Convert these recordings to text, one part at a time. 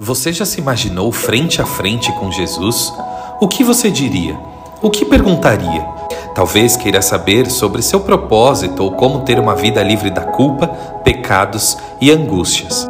Você já se imaginou frente a frente com Jesus? O que você diria? O que perguntaria? Talvez queira saber sobre seu propósito ou como ter uma vida livre da culpa, pecados e angústias.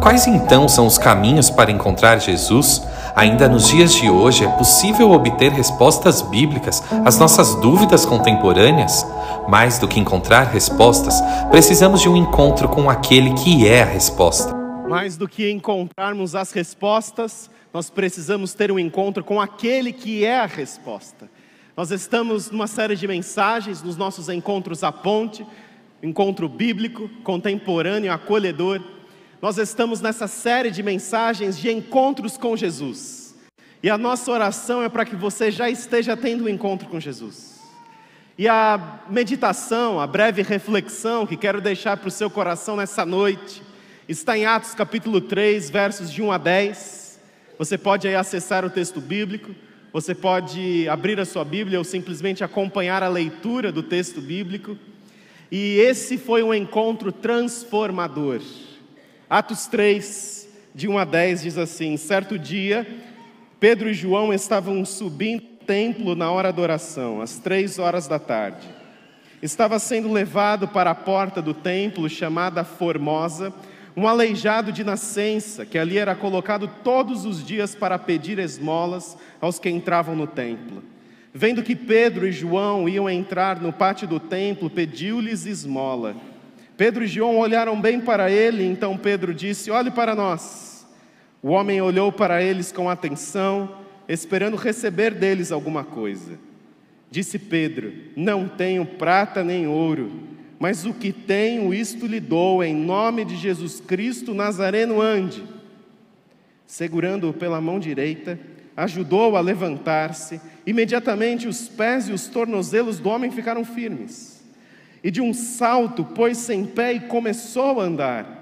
Quais então são os caminhos para encontrar Jesus? Ainda nos dias de hoje é possível obter respostas bíblicas às nossas dúvidas contemporâneas? Mais do que encontrar respostas, precisamos de um encontro com aquele que é a resposta. Mais do que encontrarmos as respostas, nós precisamos ter um encontro com aquele que é a resposta. Nós estamos numa série de mensagens nos nossos encontros à ponte, encontro bíblico, contemporâneo, acolhedor. Nós estamos nessa série de mensagens de encontros com Jesus. E a nossa oração é para que você já esteja tendo um encontro com Jesus. E a meditação, a breve reflexão que quero deixar para o seu coração nessa noite, Está em Atos capítulo 3, versos de 1 a 10. Você pode aí acessar o texto bíblico, você pode abrir a sua Bíblia ou simplesmente acompanhar a leitura do texto bíblico. E esse foi um encontro transformador. Atos 3, de 1 a 10 diz assim: Certo dia, Pedro e João estavam subindo o templo na hora da oração, às três horas da tarde. Estava sendo levado para a porta do templo chamada Formosa um aleijado de nascença, que ali era colocado todos os dias para pedir esmolas aos que entravam no templo. Vendo que Pedro e João iam entrar no pátio do templo, pediu-lhes esmola. Pedro e João olharam bem para ele, então Pedro disse: Olhe para nós. O homem olhou para eles com atenção, esperando receber deles alguma coisa. Disse Pedro: Não tenho prata nem ouro mas o que tenho, isto lhe dou, em nome de Jesus Cristo Nazareno, ande. Segurando-o pela mão direita, ajudou-o a levantar-se. Imediatamente os pés e os tornozelos do homem ficaram firmes. E de um salto pôs-se em pé e começou a andar.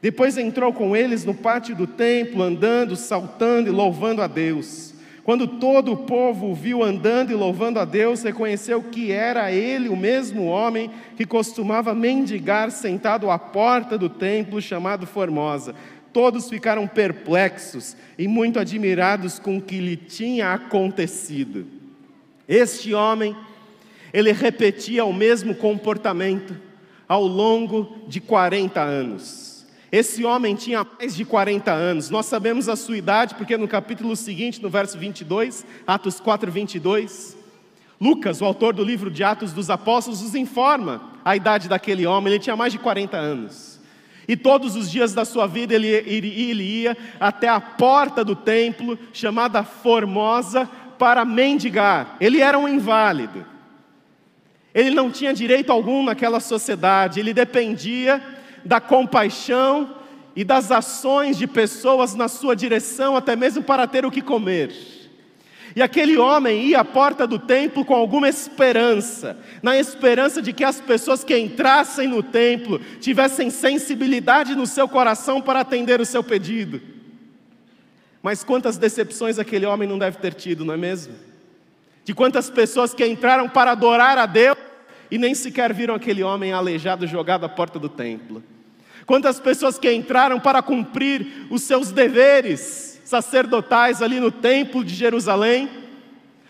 Depois entrou com eles no pátio do templo, andando, saltando e louvando a Deus. Quando todo o povo o viu andando e louvando a Deus, reconheceu que era ele o mesmo homem que costumava mendigar sentado à porta do templo chamado Formosa. Todos ficaram perplexos e muito admirados com o que lhe tinha acontecido. Este homem, ele repetia o mesmo comportamento ao longo de 40 anos. Esse homem tinha mais de 40 anos. Nós sabemos a sua idade porque no capítulo seguinte, no verso 22, Atos 4, 22, Lucas, o autor do livro de Atos dos Apóstolos, nos informa a idade daquele homem. Ele tinha mais de 40 anos. E todos os dias da sua vida ele, ele, ele ia até a porta do templo, chamada Formosa, para mendigar. Ele era um inválido. Ele não tinha direito algum naquela sociedade, ele dependia da compaixão e das ações de pessoas na sua direção, até mesmo para ter o que comer. E aquele homem ia à porta do templo com alguma esperança, na esperança de que as pessoas que entrassem no templo tivessem sensibilidade no seu coração para atender o seu pedido. Mas quantas decepções aquele homem não deve ter tido, não é mesmo? De quantas pessoas que entraram para adorar a Deus e nem sequer viram aquele homem aleijado jogado à porta do templo. Quantas pessoas que entraram para cumprir os seus deveres sacerdotais ali no templo de Jerusalém,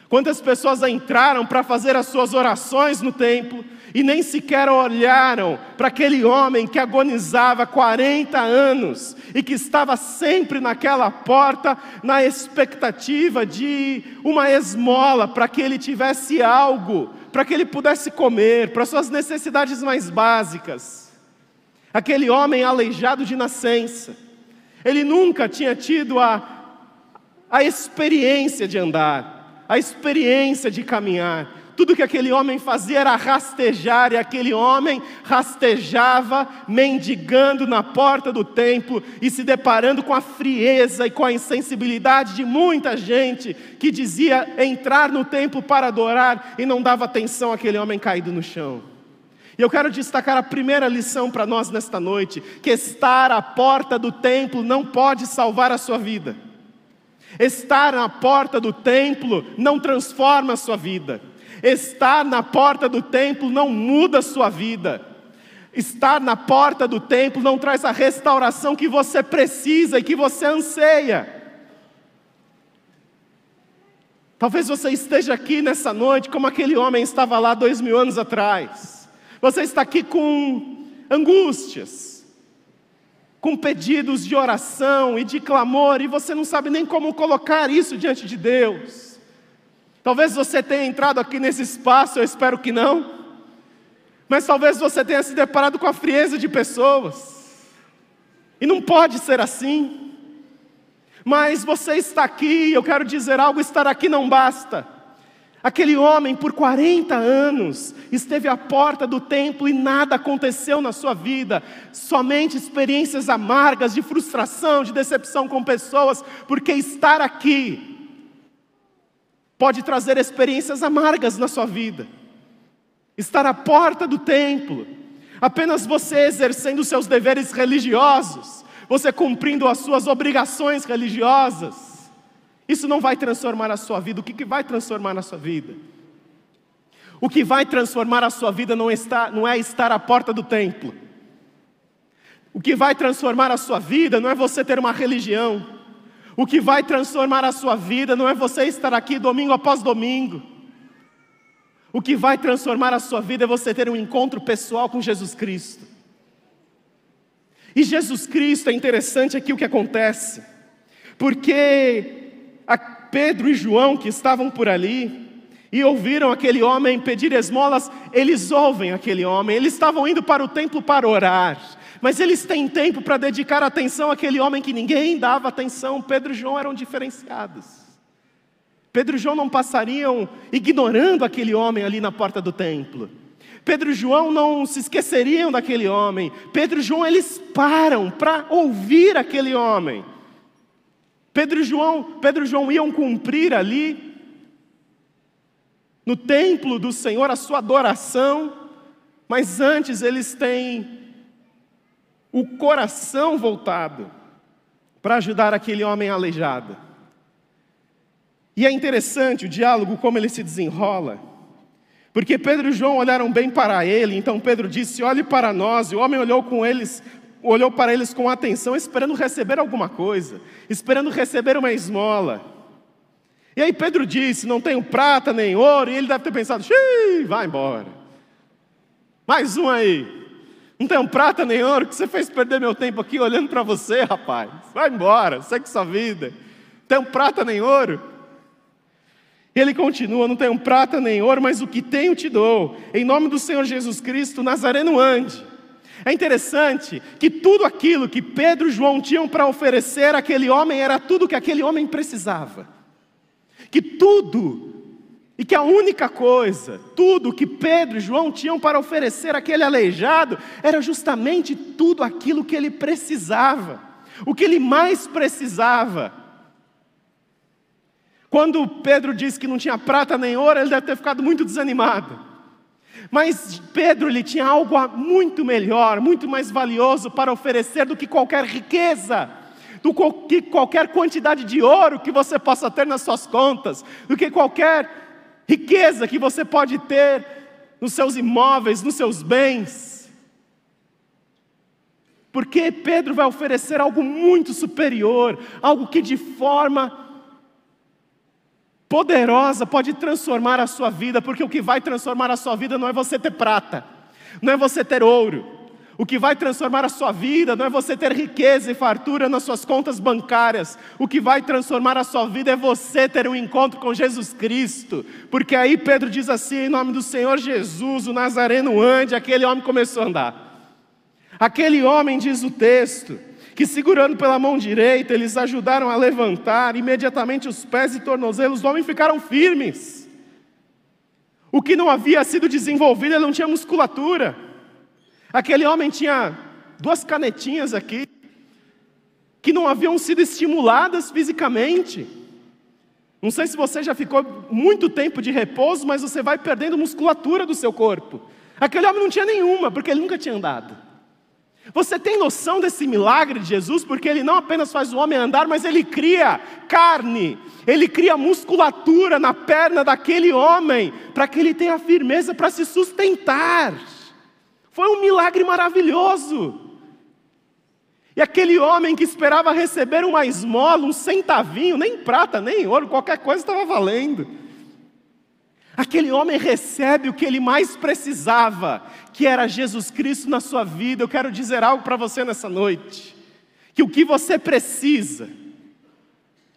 quantas pessoas entraram para fazer as suas orações no templo e nem sequer olharam para aquele homem que agonizava 40 anos e que estava sempre naquela porta na expectativa de uma esmola para que ele tivesse algo, para que ele pudesse comer, para suas necessidades mais básicas aquele homem aleijado de nascença. Ele nunca tinha tido a, a experiência de andar, a experiência de caminhar. Tudo que aquele homem fazia era rastejar, e aquele homem rastejava, mendigando na porta do templo e se deparando com a frieza e com a insensibilidade de muita gente que dizia entrar no templo para adorar e não dava atenção àquele homem caído no chão. E eu quero destacar a primeira lição para nós nesta noite: que estar à porta do templo não pode salvar a sua vida. Estar na porta do templo não transforma a sua vida. Estar na porta do templo não muda a sua vida. Estar na porta do templo não traz a restauração que você precisa e que você anseia. Talvez você esteja aqui nessa noite como aquele homem estava lá dois mil anos atrás. Você está aqui com angústias, com pedidos de oração e de clamor, e você não sabe nem como colocar isso diante de Deus. Talvez você tenha entrado aqui nesse espaço, eu espero que não, mas talvez você tenha se deparado com a frieza de pessoas, e não pode ser assim. Mas você está aqui, eu quero dizer algo: estar aqui não basta. Aquele homem, por 40 anos, esteve à porta do templo e nada aconteceu na sua vida, somente experiências amargas de frustração, de decepção com pessoas, porque estar aqui pode trazer experiências amargas na sua vida. Estar à porta do templo, apenas você exercendo seus deveres religiosos, você cumprindo as suas obrigações religiosas, isso não vai transformar a sua vida. O que, que vai transformar a sua vida? O que vai transformar a sua vida não, está, não é estar à porta do templo. O que vai transformar a sua vida não é você ter uma religião. O que vai transformar a sua vida não é você estar aqui domingo após domingo. O que vai transformar a sua vida é você ter um encontro pessoal com Jesus Cristo. E Jesus Cristo é interessante aqui o que acontece, porque Pedro e João, que estavam por ali, e ouviram aquele homem pedir esmolas, eles ouvem aquele homem, eles estavam indo para o templo para orar, mas eles têm tempo para dedicar atenção àquele homem que ninguém dava atenção. Pedro e João eram diferenciados. Pedro e João não passariam ignorando aquele homem ali na porta do templo. Pedro e João não se esqueceriam daquele homem. Pedro e João eles param para ouvir aquele homem. Pedro e João, Pedro e João iam cumprir ali no templo do Senhor a sua adoração, mas antes eles têm o coração voltado para ajudar aquele homem aleijado. E é interessante o diálogo como ele se desenrola. Porque Pedro e João olharam bem para ele, então Pedro disse: Olhe para nós. E o homem olhou com eles olhou para eles com atenção, esperando receber alguma coisa, esperando receber uma esmola. E aí Pedro disse: Não tenho prata nem ouro, e ele deve ter pensado: Xiii, vai embora. Mais um aí. Não tenho prata nem ouro, que você fez perder meu tempo aqui olhando para você, rapaz. Vai embora, segue sua vida. Não tenho prata nem ouro. E ele continua: Não tenho prata nem ouro, mas o que tenho te dou. Em nome do Senhor Jesus Cristo, Nazareno ande. É interessante que tudo aquilo que Pedro e João tinham para oferecer àquele homem era tudo que aquele homem precisava. Que tudo, e que a única coisa, tudo que Pedro e João tinham para oferecer àquele aleijado, era justamente tudo aquilo que ele precisava, o que ele mais precisava. Quando Pedro disse que não tinha prata nem ouro, ele deve ter ficado muito desanimado. Mas Pedro ele tinha algo muito melhor, muito mais valioso para oferecer do que qualquer riqueza, do que qualquer quantidade de ouro que você possa ter nas suas contas, do que qualquer riqueza que você pode ter nos seus imóveis, nos seus bens. Porque Pedro vai oferecer algo muito superior, algo que de forma poderosa pode transformar a sua vida, porque o que vai transformar a sua vida não é você ter prata, não é você ter ouro. O que vai transformar a sua vida não é você ter riqueza e fartura nas suas contas bancárias. O que vai transformar a sua vida é você ter um encontro com Jesus Cristo. Porque aí Pedro diz assim: em nome do Senhor Jesus, o Nazareno ande. Aquele homem começou a andar. Aquele homem, diz o texto, que segurando pela mão direita, eles ajudaram a levantar, imediatamente os pés e tornozelos do homem ficaram firmes. O que não havia sido desenvolvido, ele não tinha musculatura. Aquele homem tinha duas canetinhas aqui, que não haviam sido estimuladas fisicamente. Não sei se você já ficou muito tempo de repouso, mas você vai perdendo musculatura do seu corpo. Aquele homem não tinha nenhuma, porque ele nunca tinha andado. Você tem noção desse milagre de Jesus? Porque ele não apenas faz o homem andar, mas ele cria carne, ele cria musculatura na perna daquele homem, para que ele tenha firmeza para se sustentar. Foi um milagre maravilhoso. E aquele homem que esperava receber uma esmola, um centavinho, nem prata, nem ouro, qualquer coisa estava valendo. Aquele homem recebe o que ele mais precisava, que era Jesus Cristo na sua vida. Eu quero dizer algo para você nessa noite: que o que você precisa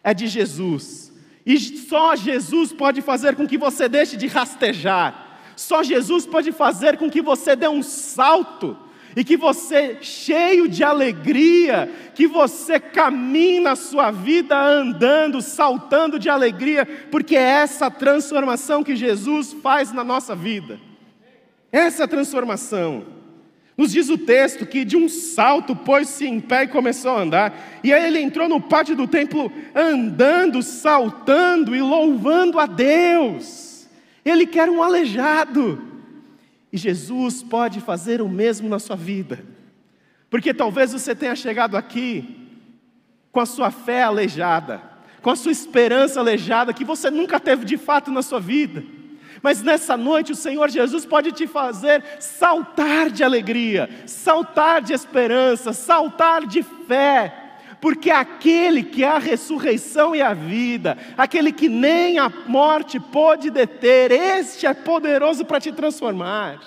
é de Jesus, e só Jesus pode fazer com que você deixe de rastejar, só Jesus pode fazer com que você dê um salto e que você, cheio de alegria, que você caminhe na sua vida andando, saltando de alegria, porque é essa transformação que Jesus faz na nossa vida. Essa transformação. Nos diz o texto que de um salto pôs-se em pé e começou a andar. E aí ele entrou no pátio do templo andando, saltando e louvando a Deus. Ele quer um aleijado. E Jesus pode fazer o mesmo na sua vida. Porque talvez você tenha chegado aqui com a sua fé aleijada, com a sua esperança aleijada, que você nunca teve de fato na sua vida. Mas nessa noite o Senhor Jesus pode te fazer saltar de alegria, saltar de esperança, saltar de fé porque aquele que é a ressurreição e a vida, aquele que nem a morte pôde deter, este é poderoso para te transformar.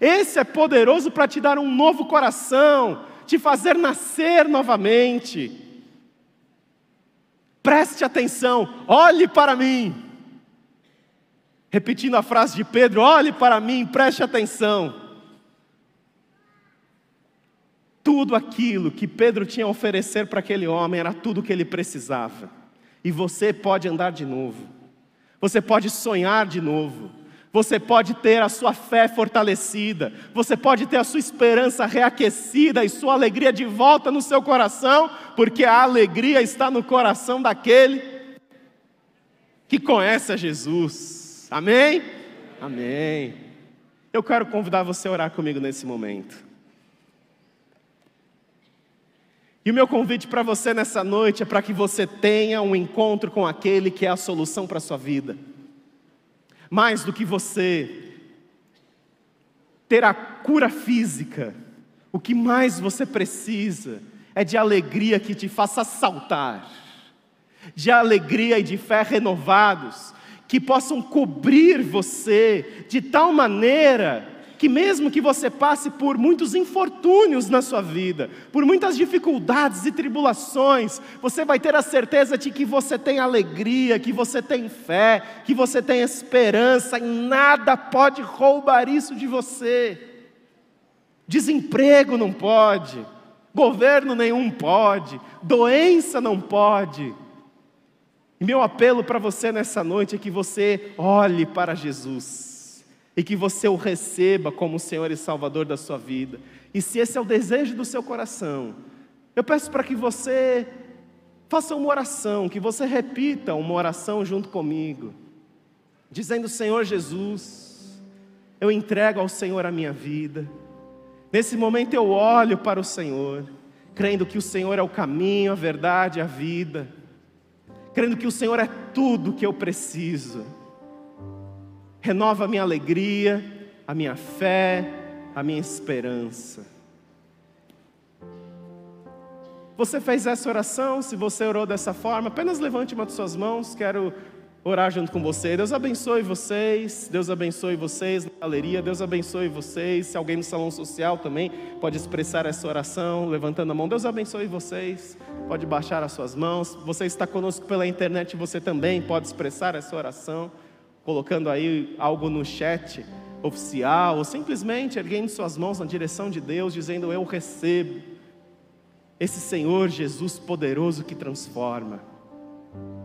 Esse é poderoso para te dar um novo coração, te fazer nascer novamente. Preste atenção, olhe para mim. Repetindo a frase de Pedro: olhe para mim, preste atenção. Tudo aquilo que Pedro tinha a oferecer para aquele homem era tudo o que ele precisava. E você pode andar de novo. Você pode sonhar de novo. Você pode ter a sua fé fortalecida. Você pode ter a sua esperança reaquecida e sua alegria de volta no seu coração, porque a alegria está no coração daquele que conhece a Jesus. Amém? Amém. Eu quero convidar você a orar comigo nesse momento. E o meu convite para você nessa noite é para que você tenha um encontro com aquele que é a solução para a sua vida. Mais do que você ter a cura física, o que mais você precisa é de alegria que te faça saltar, de alegria e de fé renovados, que possam cobrir você de tal maneira que mesmo que você passe por muitos infortúnios na sua vida, por muitas dificuldades e tribulações, você vai ter a certeza de que você tem alegria, que você tem fé, que você tem esperança, e nada pode roubar isso de você. Desemprego não pode, governo nenhum pode, doença não pode. E meu apelo para você nessa noite é que você olhe para Jesus e que você o receba como Senhor e Salvador da sua vida. E se esse é o desejo do seu coração, eu peço para que você faça uma oração, que você repita uma oração junto comigo, dizendo: Senhor Jesus, eu entrego ao Senhor a minha vida. Nesse momento eu olho para o Senhor, crendo que o Senhor é o caminho, a verdade, a vida, crendo que o Senhor é tudo que eu preciso renova a minha alegria, a minha fé, a minha esperança. Você fez essa oração? Se você orou dessa forma, apenas levante uma de suas mãos, quero orar junto com você. Deus abençoe vocês, Deus abençoe vocês na galeria, Deus abençoe vocês. Se alguém no salão social também pode expressar essa oração, levantando a mão, Deus abençoe vocês. Pode baixar as suas mãos. Você está conosco pela internet, você também pode expressar essa oração colocando aí algo no chat oficial, ou simplesmente erguendo suas mãos na direção de Deus, dizendo: Eu recebo esse Senhor Jesus poderoso que transforma,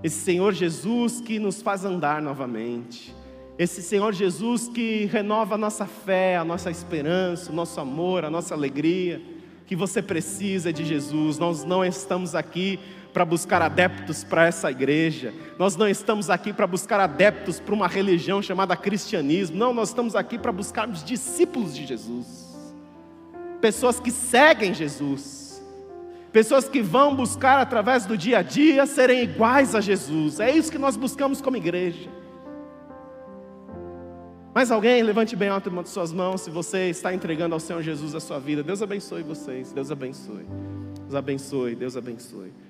esse Senhor Jesus que nos faz andar novamente, esse Senhor Jesus que renova a nossa fé, a nossa esperança, o nosso amor, a nossa alegria, que você precisa de Jesus, nós não estamos aqui para buscar adeptos para essa igreja. Nós não estamos aqui para buscar adeptos para uma religião chamada cristianismo. Não, nós estamos aqui para buscarmos discípulos de Jesus. Pessoas que seguem Jesus. Pessoas que vão buscar através do dia a dia serem iguais a Jesus. É isso que nós buscamos como igreja. Mais alguém? Levante bem alto uma de suas mãos se você está entregando ao Senhor Jesus a sua vida. Deus abençoe vocês. Deus abençoe. Deus abençoe. Deus abençoe.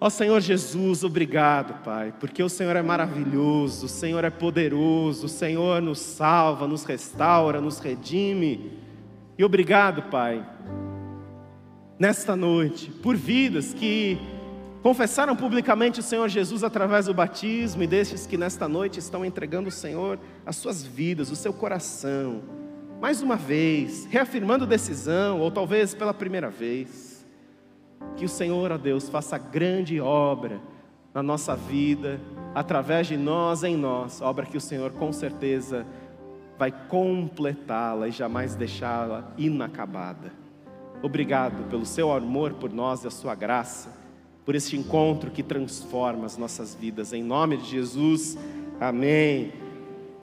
Ó Senhor Jesus, obrigado, Pai, porque o Senhor é maravilhoso, o Senhor é poderoso, o Senhor nos salva, nos restaura, nos redime. E obrigado, Pai, nesta noite, por vidas que confessaram publicamente o Senhor Jesus através do batismo e destes que nesta noite estão entregando o Senhor as suas vidas, o seu coração, mais uma vez, reafirmando decisão, ou talvez pela primeira vez. Que o Senhor, ó Deus, faça grande obra na nossa vida, através de nós, em nós, obra que o Senhor com certeza vai completá-la e jamais deixá-la inacabada. Obrigado pelo seu amor por nós e a sua graça por este encontro que transforma as nossas vidas. Em nome de Jesus, amém.